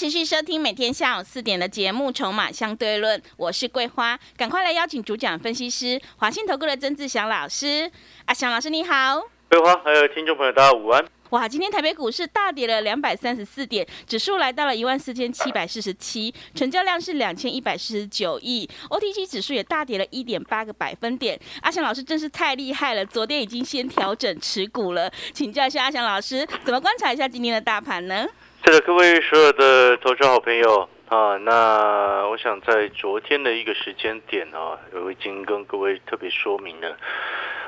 持续收听每天下午四点的节目《筹码相对论》，我是桂花，赶快来邀请主讲分析师华信投顾的曾志祥老师。阿祥老师你好，桂花还有听众朋友大家午安。哇，今天台北股市大跌了两百三十四点，指数来到了一万四千七百四十七，成交量是两千一百四十九亿，OTC 指数也大跌了一点八个百分点。阿祥老师真是太厉害了，昨天已经先调整持股了，请教一下阿祥老师，怎么观察一下今天的大盘呢？是的，各位所有的投资好朋友啊，那我想在昨天的一个时间点啊，我已经跟各位特别说明了，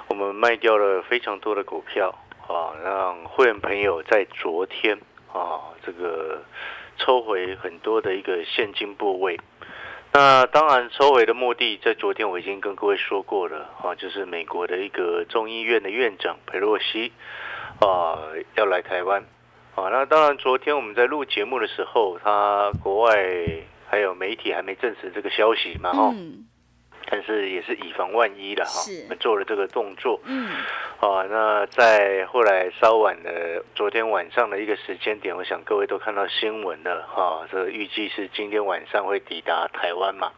我们卖掉了非常多的股票。啊，让会员朋友在昨天啊，这个抽回很多的一个现金部位。那当然，抽回的目的在昨天我已经跟各位说过了啊，就是美国的一个众议院的院长佩洛西啊要来台湾啊。那当然，昨天我们在录节目的时候，他国外还有媒体还没证实这个消息嘛，哈。但是也是以防万一的哈，我们做了这个动作。嗯，啊，那在后来稍晚的昨天晚上的一个时间点，我想各位都看到新闻了哈。这预计是今天晚上会抵达台湾嘛？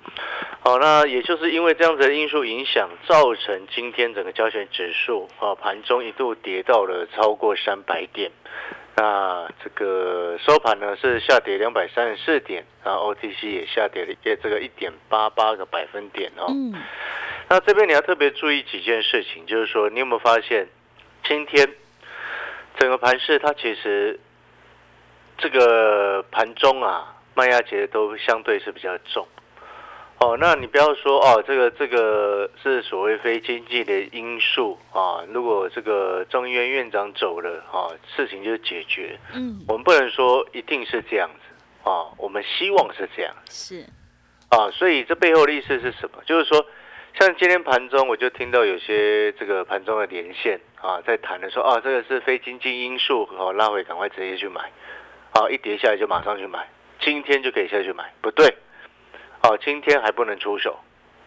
好，那也就是因为这样子的因素影响，造成今天整个交选指数啊盘中一度跌到了超过三百点。那这个收盘呢是下跌两百三十四点，然后 OTC 也下跌了，也这个一点八八个百分点哦。嗯。那这边你要特别注意几件事情，就是说你有没有发现，今天整个盘市它其实这个盘中啊，卖压其实都相对是比较重。哦，那你不要说哦，这个这个是所谓非经济的因素啊。如果这个中医院院长走了啊，事情就解决。嗯，我们不能说一定是这样子啊，我们希望是这样。是啊，所以这背后的意思是什么？就是说，像今天盘中，我就听到有些这个盘中的连线啊，在谈的说啊，这个是非经济因素，好拉回，赶快直接去买，好一跌下来就马上去买，今天就可以下去买，不对。哦，今天还不能出手，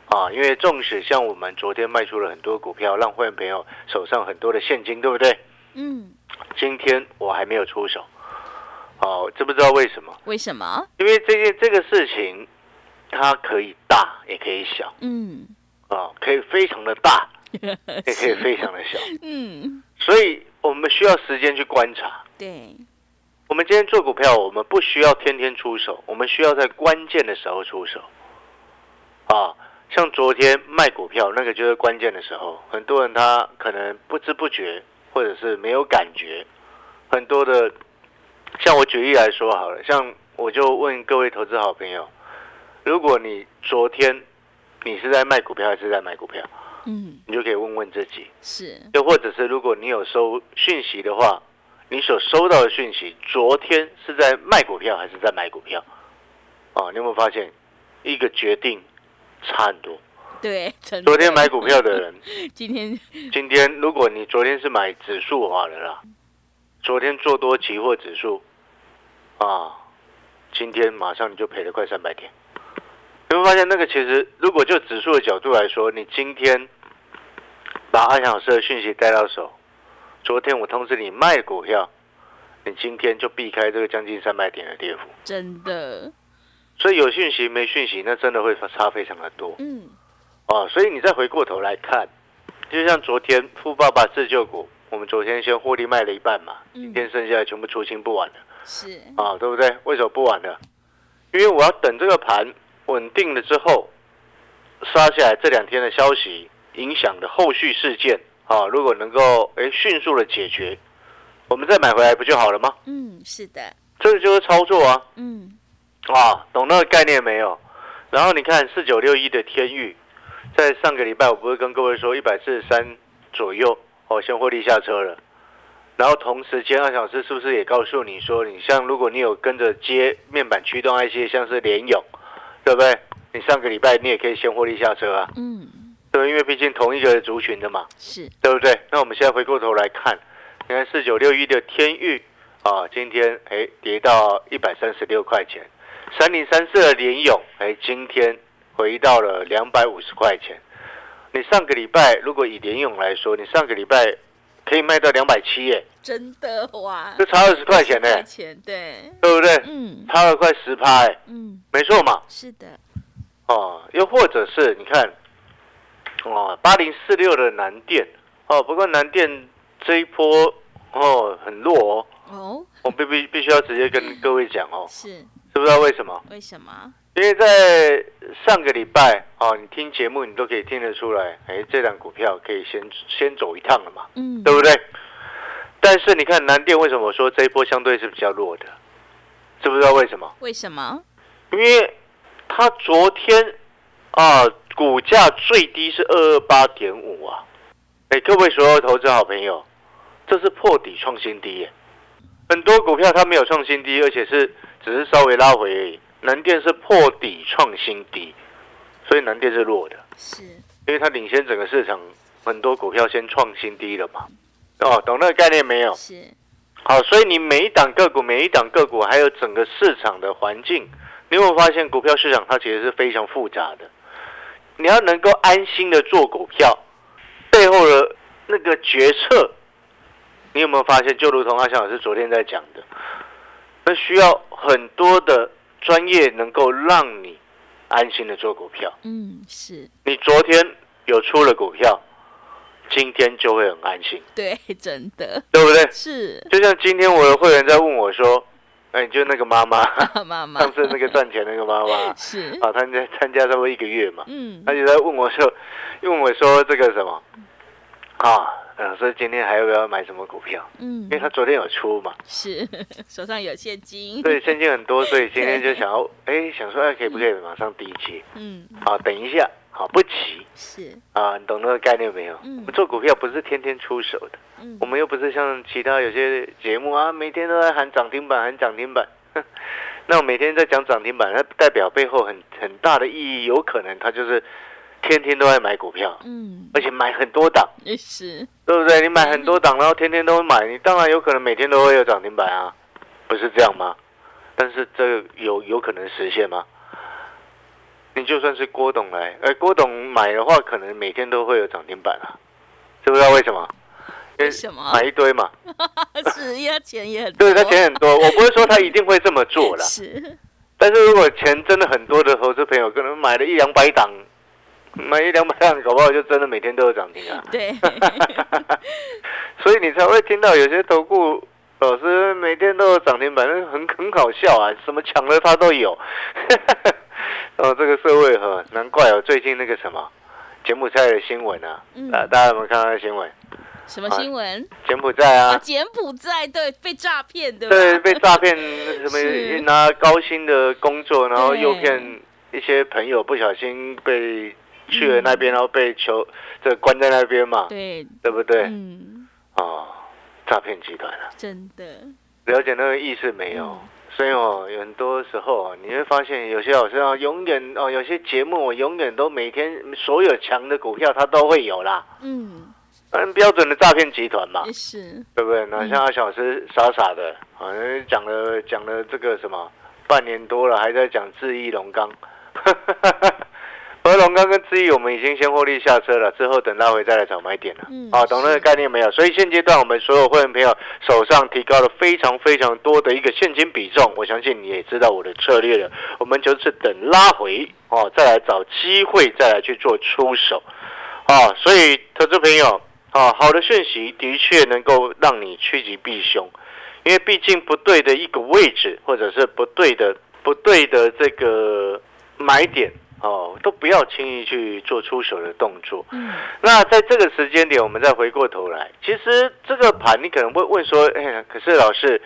啊，因为纵使像我们昨天卖出了很多股票，让会员朋友手上很多的现金，对不对？嗯。今天我还没有出手，哦，知不知道为什么？为什么？因为这件这个事情，它可以大，也可以小。嗯。啊，可以非常的大，也可以非常的小。嗯。所以我们需要时间去观察。对。我们今天做股票，我们不需要天天出手，我们需要在关键的时候出手。啊，像昨天卖股票，那个就是关键的时候，很多人他可能不知不觉，或者是没有感觉。很多的，像我举例来说好了，像我就问各位投资好朋友，如果你昨天你是在卖股票还是在买股票？嗯，你就可以问问自己。是。又或者是如果你有收讯息的话。你所收到的讯息，昨天是在卖股票还是在买股票？啊，你有没有发现一个决定差很多？对，昨天买股票的人，今天今天如果你昨天是买指数话的啦，昨天做多期货指数，啊，今天马上你就赔了快三百点。有没有发现那个其实如果就指数的角度来说，你今天把阿翔老师的讯息带到手。昨天我通知你卖股票，你今天就避开这个将近三百点的跌幅。真的，所以有讯息没讯息，那真的会差非常的多。嗯，哦，所以你再回过头来看，就像昨天富爸爸自救股，我们昨天先获利卖了一半嘛，今天剩下的全部出清不完了。是啊，对不对？为什么不完了？因为我要等这个盘稳定了之后，杀下来这两天的消息影响的后续事件。啊，如果能够哎迅速的解决，我们再买回来不就好了吗？嗯，是的，这个就是操作啊。嗯，啊，懂那个概念没有？然后你看四九六一的天域，在上个礼拜我不是跟各位说一百四十三左右，哦，先获利下车了。然后同时间二小时是不是也告诉你说，你像如果你有跟着接面板驱动 IC，像是联勇，对不对？你上个礼拜你也可以先获利下车啊，嗯，对，因为毕竟同一个族群的嘛，是，对不对？那我们现在回过头来看，你看四九六一的天域啊，今天哎跌到一百三十六块钱，三零三四的联勇哎今天回到了两百五十块钱。你上个礼拜如果以联勇来说，你上个礼拜可以卖到两百七耶，真的哇，这差二十块钱呢，块钱，对，对不对？嗯差了快十趴哎，嗯，没错嘛。是的，哦，又或者是你看，哦，八零四六的南电，哦，不过南电这一波哦很弱哦，哦，我必必必须要直接跟各位讲哦，是，知不知道为什么？为什么？因为在上个礼拜哦，你听节目你都可以听得出来，哎，这档股票可以先先走一趟了嘛，嗯，对不对？但是你看南电为什么我说这一波相对是比较弱的？知不知道为什么？为什么？因为它昨天啊，股价最低是二二八点五啊。哎，各位所有投资好朋友，这是破底创新低耶。很多股票它没有创新低，而且是只是稍微拉回而已。南电是破底创新低，所以南电是弱的，是，因为它领先整个市场，很多股票先创新低了嘛。哦，懂那个概念没有？是，好，所以你每一档个股，每一档个股，还有整个市场的环境，你有没有发现股票市场它其实是非常复杂的？你要能够安心的做股票，背后的那个决策，你有没有发现？就如同阿翔老师昨天在讲的，那需要很多的专业能够让你安心的做股票。嗯，是你昨天有出了股票，今天就会很安心，对，真的对不对？是就像今天我的会员在问我说：“哎，就那个妈妈，妈妈。上次那个赚钱那个妈妈，是，啊，参加参加差不多一个月嘛，嗯。她就在问我说，问我说这个什么啊，老师今天还要不要买什么股票？嗯。因为他昨天有出嘛，是 手上有现金，对现金很多，所以今天就想要哎想说哎可以不可以马上低接嗯。啊？等一下，好不急是，啊？你懂那个概念没有？嗯我们做股票不是天天出手的。嗯我们又不是像其他有些节目啊，每天都在喊涨停板，喊涨停板。那我每天在讲涨停板，那代表背后很很大的意义，有可能他就是天天都在买股票，嗯而且买很多档，也是，对不对？你买很多档，然后天天都买，你当然有可能每天都会有涨停板啊，不是这样吗？但是这个有有可能实现吗？你就算是郭董来，呃，郭董买的话，可能每天都会有涨停板啊，知不知道为什么？因为什么？买一堆嘛，是，因为他钱也很多，对他钱很多，我不是说他一定会这么做啦，是，但是如果钱真的很多的投资朋友，可能买了一两百档，买一两百档，搞不好就真的每天都有涨停啊。对，所以你才会听到有些投顾老师每天都有涨停板，很很搞笑啊，什么抢了他都有。哦，这个社会哈，难怪哦，最近那个什么柬埔寨的新闻啊，嗯啊，大家有没有看到新闻？什么新闻？柬埔寨啊，啊，柬埔寨对被诈骗对吧？对，被诈骗什 是么拿高薪的工作，然后诱骗一些朋友，不小心被去了那边，然后被囚这关在那边嘛，对，对不对？嗯，哦，诈骗集团啊，真的，了解那个意思没有？嗯所以哦，有很多时候啊，你会发现有些老师啊，永远哦，有些节目我永远都每天所有强的股票它都会有啦，嗯，嗯，标准的诈骗集团嘛，是，对不对？那像阿小老师傻傻的，好像讲了讲了这个什么半年多了，还在讲智易龙钢，而龙钢跟智毅我们已经先获利下车了，之后等拉回再来找买点了。嗯啊，懂那个概念没有？所以现阶段我们所有会员朋友手上提高了非常非常多的一个现金比重，我相信你也知道我的策略了。我们就是等拉回哦，再来找机会，再来去做出手啊。所以投资朋友啊，好的讯息的确能够让你趋吉避凶，因为毕竟不对的一个位置，或者是不对的不对的这个买点哦，都不要轻易去做出手的动作。嗯，那在这个时间点，我们再回过头来，其实这个盘你可能会问说，哎呀，可是老师，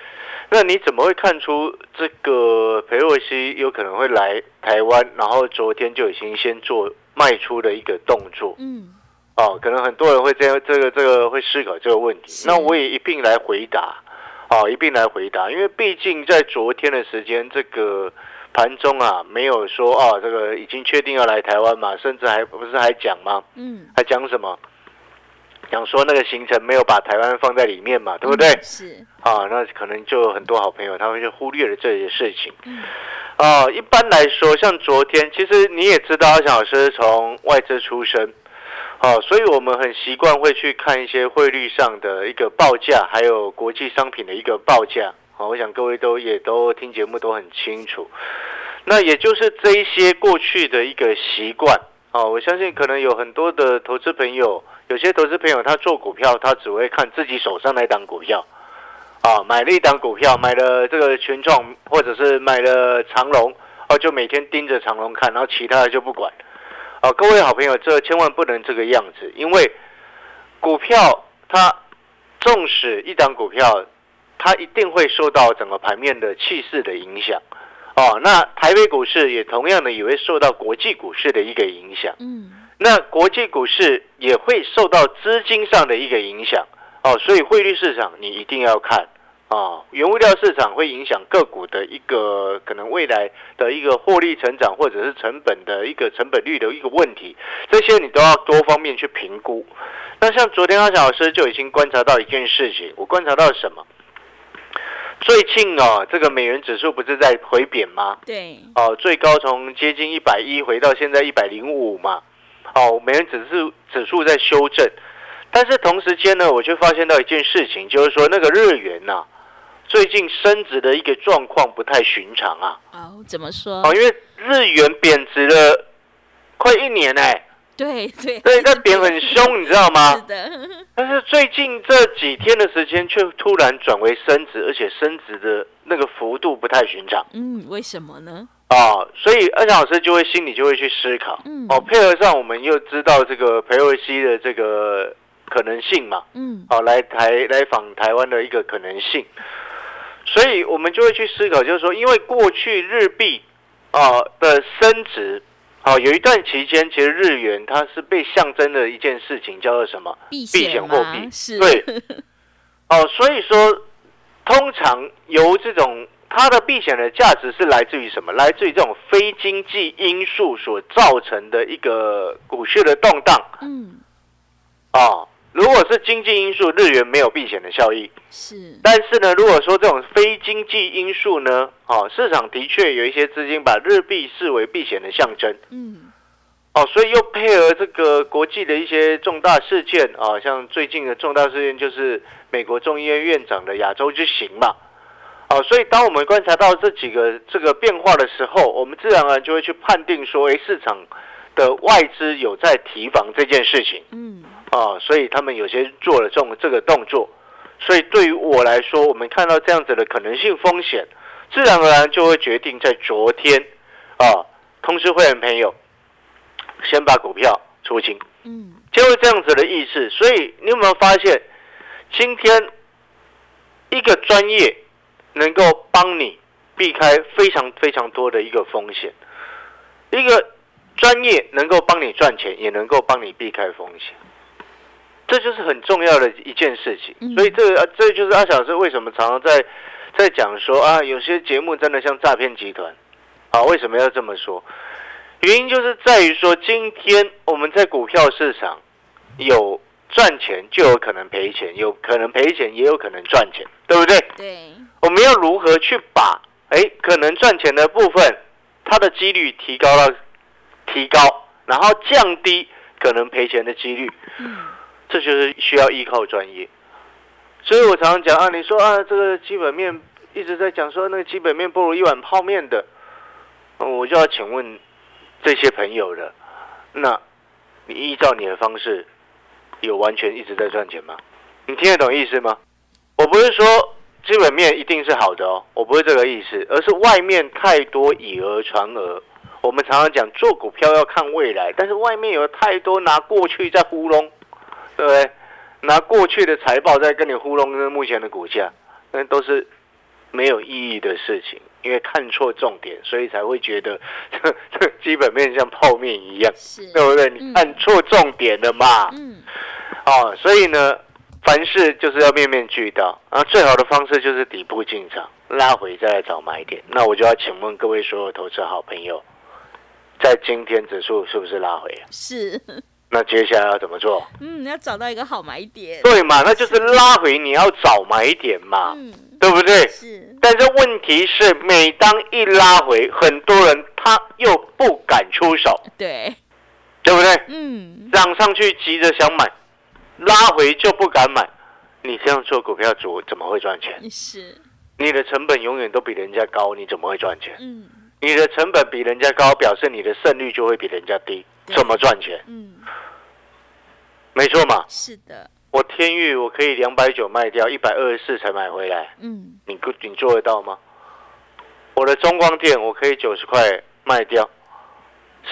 那你怎么会看出这个裴洛西有可能会来台湾，然后昨天就已经先做卖出的一个动作？嗯，哦，可能很多人会这样，这个这个会思考这个问题。那我也一并来回答，哦，一并来回答，因为毕竟在昨天的时间，这个盘中啊没有说啊，这个已经确定要来台湾嘛，甚至还不是还讲吗？嗯，还讲什么？讲说那个行程没有把台湾放在里面嘛，对不对？嗯是，啊，那可能就很多好朋友他们就忽略了这些事情。嗯啊，一般来说，像昨天，其实你也知道，阿翔老师从外资出身，啊，所以我们很习惯会去看一些汇率上的一个报价，还有国际商品的一个报价。好，我想各位都也都听节目都很清楚。那也就是这一些过去的一个习惯啊，我相信可能有很多的投资朋友，有些投资朋友他做股票，他只会看自己手上那档股票。啊，买了一档股票，买了这个群创，或者是买了长隆，哦，就每天盯着长隆看，然后其他的就不管。啊，各位好朋友，这千万不能这个样子，因为股票它纵使一档股票，它一定会受到整个盘面的气势的影响。哦，那台北股市也同样的也会受到国际股市的一个影响。嗯那国际股市也会受到资金上的一个影响哦，所以汇率市场你一定要看啊，原物料市场会影响个股的一个可能未来的一个获利成长，或者是成本的一个成本率的一个问题，这些你都要多方面去评估。那像昨天阿小老师就已经观察到一件事情，我观察到什么？最近哦，这个美元指数不是在回贬吗？对，哦，最高从接近一百一回到现在一百零五嘛，哦，美元指数指数在修正，但是同时间呢，我却发现到一件事情，就是说那个日元呐、最近升值的一个状况不太寻常啊，哦，怎么说？哦，因为日元贬值了快一年哎、对对，对，那贬很凶，你知道吗 是吗？的，但是最近这几天的时间却突然转为升值，而且升值的那个幅度不太寻常。嗯，为什么呢？啊，所以二强老师就会心里就会去思考，嗯哦，配合上我们又知道这个裴瑞西的这个可能性嘛，嗯哦，来台来访台湾的一个可能性，所以我们就会去思考，就是说，因为过去日币啊、的升值，哦，有一段期间，其实日元它是被象征的一件事情，叫做什么？避避险货吗？币是，对，哦，所以说，通常由这种它的避险的价值是来自于什么？来自于这种非经济因素所造成的一个股市的动荡。嗯，啊、如果是经济因素，日元没有避险的效益。是，但是呢，如果说这种非经济因素呢，哦，市场的确有一些资金把日币视为避险的象征。嗯哦，所以又配合这个国际的一些重大事件啊，像最近的重大事件就是美国众议院院长的亚洲之行嘛。哦，所以当我们观察到这几个这个变化的时候，我们自然而然就会去判定说，诶，市场的外资有在提防这件事情嗯啊，所以他们有些做了这种这个动作。所以对于我来说，我们看到这样子的可能性风险，自然而然就会决定在昨天啊，通知会员朋友先把股票出清，嗯就是这样子的意思。所以你有没有发现，今天一个专业能够帮你避开非常非常多的一个风险，一个专业能够帮你赚钱，也能够帮你避开风险。这就是很重要的一件事情，嗯。所以这个呃这就是阿小老师为什么常常在在讲说啊，有些节目真的像诈骗集团。啊，为什么要这么说？原因就是在于说，今天我们在股票市场有赚钱，就有可能赔钱，有可能赔钱，也有可能赚钱，对不对？对，我们要如何去把哎可能赚钱的部分，它的几率提高到提高，然后降低可能赔钱的几率，嗯这就是需要依靠专业。所以我常常讲啊，你说啊，这个基本面一直在讲说那个基本面不如一碗泡面的，我就要请问这些朋友了，那你依照你的方式，有完全一直在赚钱吗？你听得懂意思吗？我不是说基本面一定是好的哦，我不是这个意思，而是外面太多以讹传讹。我们常常讲做股票要看未来，但是外面有太多拿过去在糊弄，对不对？拿过去的财报在跟你糊弄那目前的股价，那都是没有意义的事情，因为看错重点，所以才会觉得这 这基本面像泡面一样，是，对不对？你看错重点了嘛？嗯哦，所以呢，凡事就是要面面俱到，然后最好的方式就是底部进场，拉回再来找买点。那我就要请问各位所有投资好朋友，在今天指数是不是拉回啊？是，那接下来要怎么做？嗯，要找到一个好买点，对嘛？那就是拉回，你要找买点嘛，嗯，对不对？是，但是问题是，每当一拉回，很多人他又不敢出手，对，对不对？嗯，涨上去急着想买，拉回就不敢买。你这样做股票主怎么会赚钱？是，你的成本永远都比人家高，你怎么会赚钱？嗯，你的成本比人家高，表示你的胜率就会比人家低，对怎么赚钱？嗯，没错嘛。是的，我天域我可以两百九卖掉，一百二十四才买回来，嗯，你你做得到吗？我的中光电我可以九十块卖掉，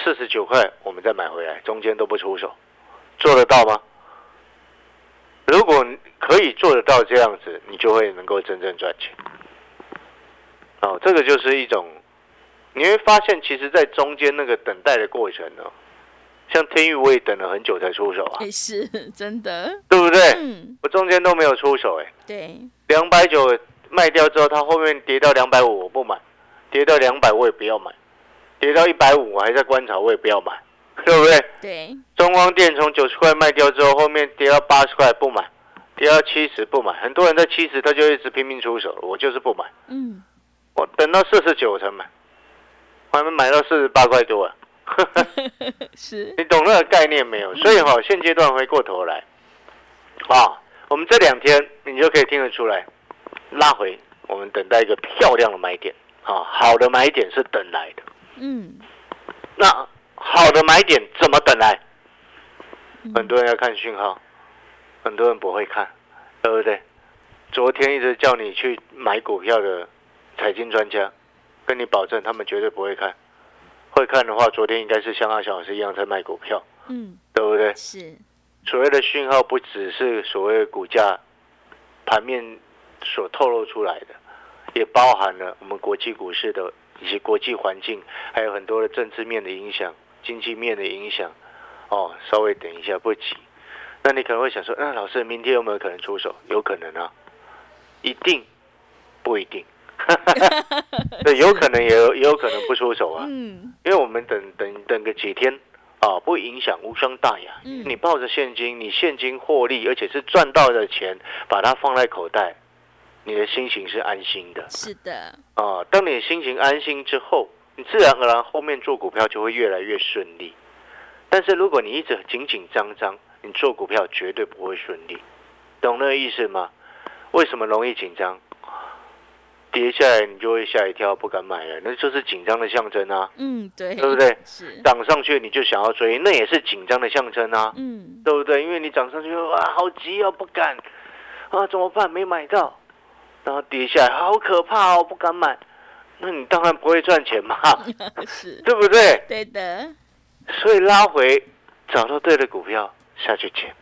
四十九块我们再买回来，中间都不出手，做得到吗？如果可以做得到这样子，你就会能够真正赚钱。哦，这个就是一种，你会发现，其实，在中间那个等待的过程呢，像天域我也等了很久才出手啊，也是 真的，对不对？嗯，我中间都没有出手、哎，对，两百九卖掉之后，它后面跌到两百五，我不买；跌到两百，我也不要买；跌到一百五，我还在观察，我也不要买，对不对？对，中光电从九十块卖掉之后，后面跌到八十块不买，跌到七十不买。很多人在七十他就一直拼命出手，我就是不买。嗯，我等到四十九才买，我还没买到四十八块多啊！是，你懂那个概念没有？所以哈、现阶段回过头来，啊，我们这两天你就可以听得出来，拉回，我们等待一个漂亮的买点啊，好的买点是等来的。嗯，那好的买点怎么等来？嗯很多人要看讯号，很多人不会看，对不对？昨天一直叫你去买股票的财经专家，跟你保证他们绝对不会看。会看的话，昨天应该是像阿小老师一样在卖股票，嗯，对不对？是，所谓的讯号不只是所谓的股价盘面所透露出来的，也包含了我们国际股市的以及国际环境，还有很多的政治面的影响、经济面的影响。哦，稍微等一下，不急。那你可能会想说，那老师明天有没有可能出手？有可能啊，一定不一定。对，有可能也有也有可能不出手啊。嗯，因为我们等等等个几天啊，不影响，无伤大雅。嗯你抱着现金，你现金获利，而且是赚到的钱，把它放在口袋，你的心情是安心的是的，啊。当你心情安心之后，你自然而然后面做股票就会越来越顺利。但是如果你一直紧紧张张，你做股票绝对不会顺利，懂那个意思吗？为什么容易紧张？跌下来你就会吓一跳，不敢买了，那就是紧张的象征啊。嗯，对，对不对？是，涨上去你就想要追，那也是紧张的象征啊，嗯，对不对？因为你涨上去哇，好急哦，不敢。啊，怎么办？没买到，然后跌下来，好可怕哦，不敢买，那你当然不会赚钱嘛，是，对不对？对的，所以拉回找到对的股票下去捡。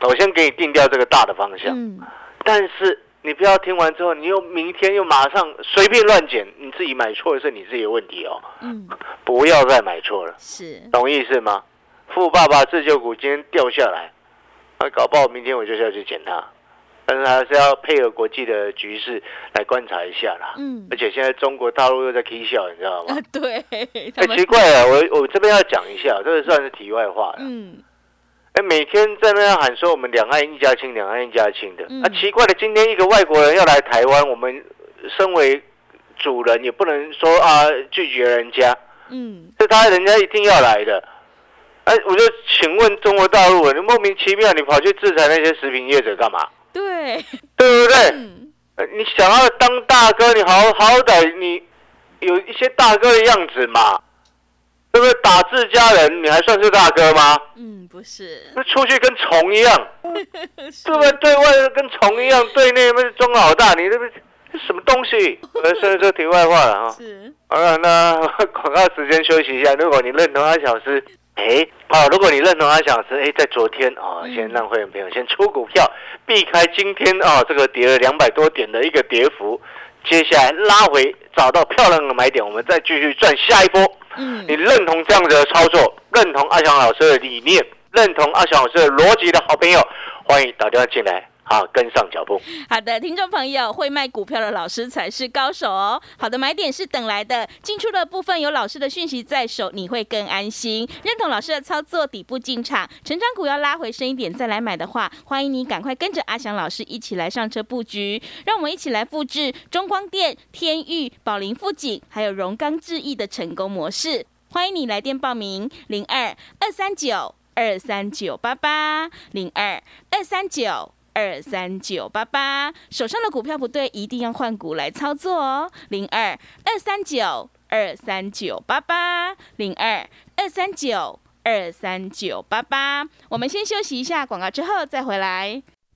我先给你定掉这个大的方向，嗯，但是你不要听完之后，你又明天又马上随便乱捡，你自己买错的是你自己的问题哦，嗯，不要再买错了。是，懂意思吗？富爸爸自救股今天掉下来，啊，搞不好明天我就要去捡它，但是还是要配合国际的局势来观察一下啦。嗯而，且现在中国大陆又在 K 笑，你知道吗啊？，对，他哎、们奇怪啊，我我这边要讲一下，这个算是题外话了。嗯，哎、每天在那样喊说我们两岸一家亲，两岸一家亲的，嗯啊，奇怪的，今天一个外国人要来台湾，我们身为主人也不能说啊拒绝人家。嗯，是他人家一定要来的。哎，我就请问中国大陆，你莫名其妙你跑去制裁那些食品业者干嘛？对，对不对？你想要当大哥，你好好歹你有一些大哥的样子嘛，对不对？打自家人，你还算是大哥吗？嗯，不是，那出去跟虫一样，是对不对？对外跟虫一样，对内不是中老大，你这不这什么东西？呃，所以这题外话了哈。是，好了，那广告时间休息一下。如果你认同阿小师，哎，好，如果你认同阿小师，哎，在昨天哦，嗯先让会员朋友先出股票，避开今天哦这个跌了两百多点的一个跌幅，接下来拉回找到漂亮的买点，我们再继续赚下一波。嗯你，认同这样子的操作，认同阿翔老师的理念，认同阿翔老师的逻辑的好朋友，欢迎打电话进来。好，跟上脚步。好的，听众朋友，会卖股票的老师才是高手哦。好的，买点是等来的，进出的部分有老师的讯息在手，你会更安心。认同老师的操作，底部进场，成长股要拉回深一点再来买的话，欢迎你赶快跟着阿翔老师一起来上车布局。让我们一起来复制中光电、天域、宝林富锦还有荣钢智毅的成功模式。欢迎你来电报名：零二二三九二三九八八零二二三九。二三九八八，手上的股票不对，一定要换股来操作哦。零二二三九二三九八八，零二二三九二三九八八。我们先休息一下广告，之后再回来。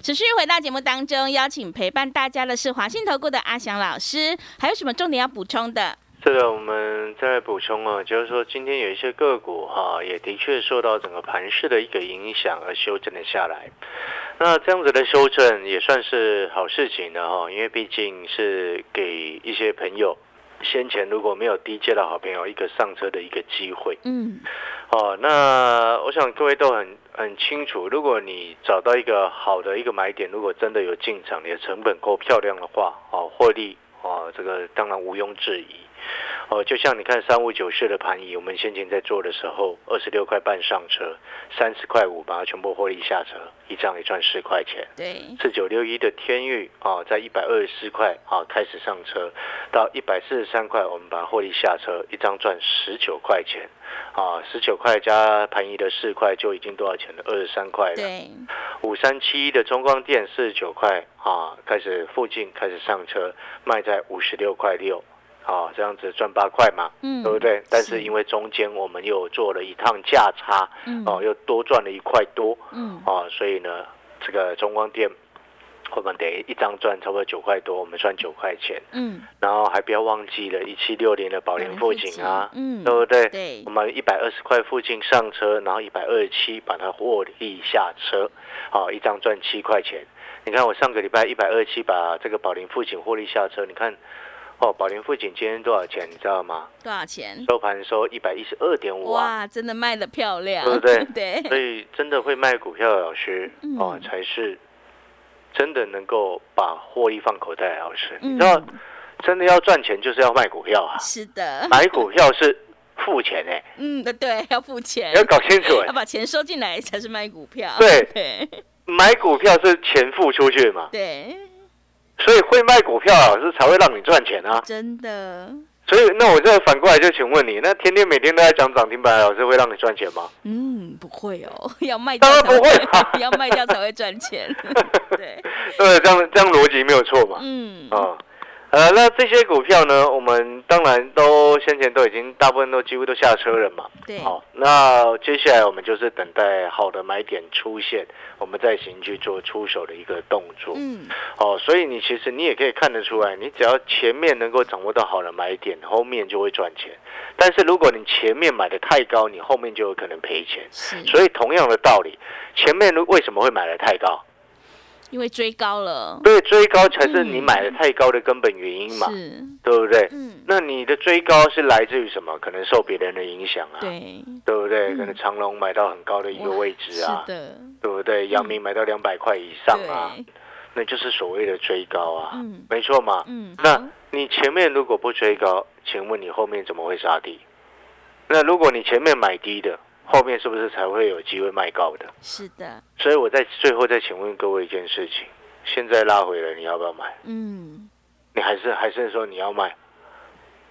持续回到节目当中，邀请陪伴大家的是华信投顾的阿翔老师，还有什么重点要补充的？这个我们再补充啊，就是说今天有一些个股哈，也的确受到整个盘势的一个影响而修正了下来。那这样子的修正也算是好事情的哈，因为毕竟是给一些朋友先前如果没有低阶的好朋友一个上车的一个机会。嗯。哦，那我想各位都很很清楚，如果你找到一个好的一个买点，如果真的有进场，你的成本够漂亮的话，哦，获利哦，这个当然毋庸置疑。哦，就像你看三五九四的盘仪，我们先前在做的时候，二十六块半上车，三十块五把它全部获利下车，一张也赚十块钱。对，四九六一的天域啊，在一百二十四块啊开始上车，到一百四十三块，我们把获利下车，一张赚十九块钱。啊，十九块加盘仪的四块就已经多少钱了？二十三块了。对，五三七一的中光电四十九块啊，开始附近开始上车，卖在五十六块六。啊，这样子赚八块嘛，嗯，对不对？但是因为中间我们又做了一趟价差，嗯，哦，又多赚了一块多，嗯，啊，所以呢，这个中光电我们等于一张赚差不多九块多，我们赚九块钱，嗯，然后还不要忘记了，一七六零的宝莲富锦啊，嗯，对不对？对，我们一百二十块附近上车，然后一百二十七把它获利下车，好，一张赚七块钱。你看我上个礼拜一百二十七把这个宝莲富锦获利下车，你看。哦，宝林富锦今天多少钱？你知道吗？多少钱？收盘收一百一十二点五哇，真的卖的漂亮，对不对？对。所以真的会卖股票的老师哦，才是真的能够把获利放口袋的老师。你知道，真的要赚钱就是要卖股票啊。是的。买股票是付钱哎。嗯，对，要付钱。要搞清楚哎。要把钱收进来才是卖股票。对。买股票是钱付出去嘛？对。所以会卖股票老师才会让你赚钱啊！真的。所以那我再反过来就请问你，那天天每天都在讲涨停板，老师会让你赚钱吗？嗯，不会哦，要卖当然不会，要卖掉才会赚钱。对，对，这样这样逻辑没有错嘛？嗯啊。呃，那这些股票呢？我们当然都先前都已经大部分都几乎都下车了嘛。对。好，那接下来我们就是等待好的买点出现，我们再行去做出手的一个动作。嗯。哦，所以你其实你也可以看得出来，你只要前面能够掌握到好的买点，后面就会赚钱。但是如果你前面买的太高，你后面就有可能赔钱。是。所以同样的道理，前面为什么会买的太高？因为追高了，对，追高才是你买的太高的根本原因嘛，对不对？嗯，那你的追高是来自于什么？可能受别人的影响啊，对，对不对？可能长隆买到很高的一个位置啊，是的，对不对？阳明买到两百块以上啊，那就是所谓的追高啊，嗯，没错嘛，嗯，那你前面如果不追高，请问你后面怎么会杀低？那如果你前面买低的？后面是不是才会有机会卖高的？是的。所以我在最后再请问各位一件事情：现在拉回来，你要不要买？嗯。你还是还是说你要卖？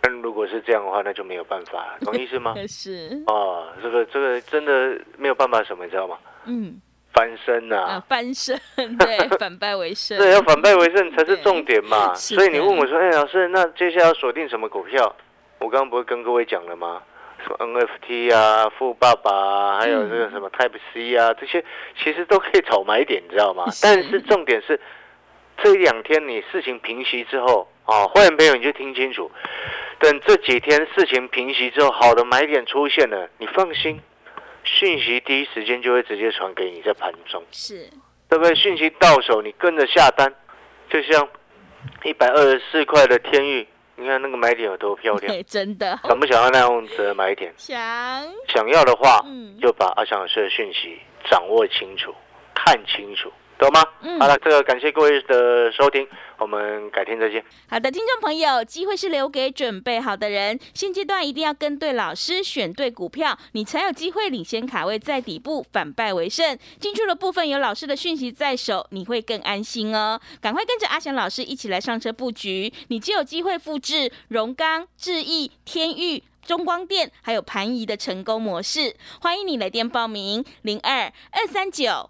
那如果是这样的话，那就没有办法，懂意思吗？是。哦，这个这个真的没有办法，什么你知道吗？嗯。翻身呐！翻身，对，反败为胜。对，要反败为胜才是重点嘛。所以你问我说：“哎，老师，那接下来要锁定什么股票？”我刚刚不是跟各位讲了吗？什么 NFT 啊、富爸爸啊，还有这个什么 Type C 啊，这些其实都可以炒买点，你知道吗？但是重点是这一两天你事情平息之后啊，会员朋友你就听清楚，等这几天事情平息之后，好的买点出现了，你放心，讯息第一时间就会直接传给你，在盘中。是，对不对？讯息到手，你跟着下单，就像一百二十四块的天域，你看那个买点有多漂亮，真的。想不想要那样子的买点？想，想要的话，嗯。就把阿翔老师的讯息掌握清楚，看清楚，懂吗？嗯好了，这个感谢各位的收听，我们改天再见。好的，听众朋友，机会是留给准备好的人。现阶段一定要跟对老师，选对股票，你才有机会领先卡位在底部，反败为胜。进出的部分有老师的讯息在手，你会更安心哦。赶快跟着阿翔老师一起来上车布局，你就有机会复制荣钢、智毅、天域。中光电还有盘仪的成功模式，欢迎你来电报名零二二三九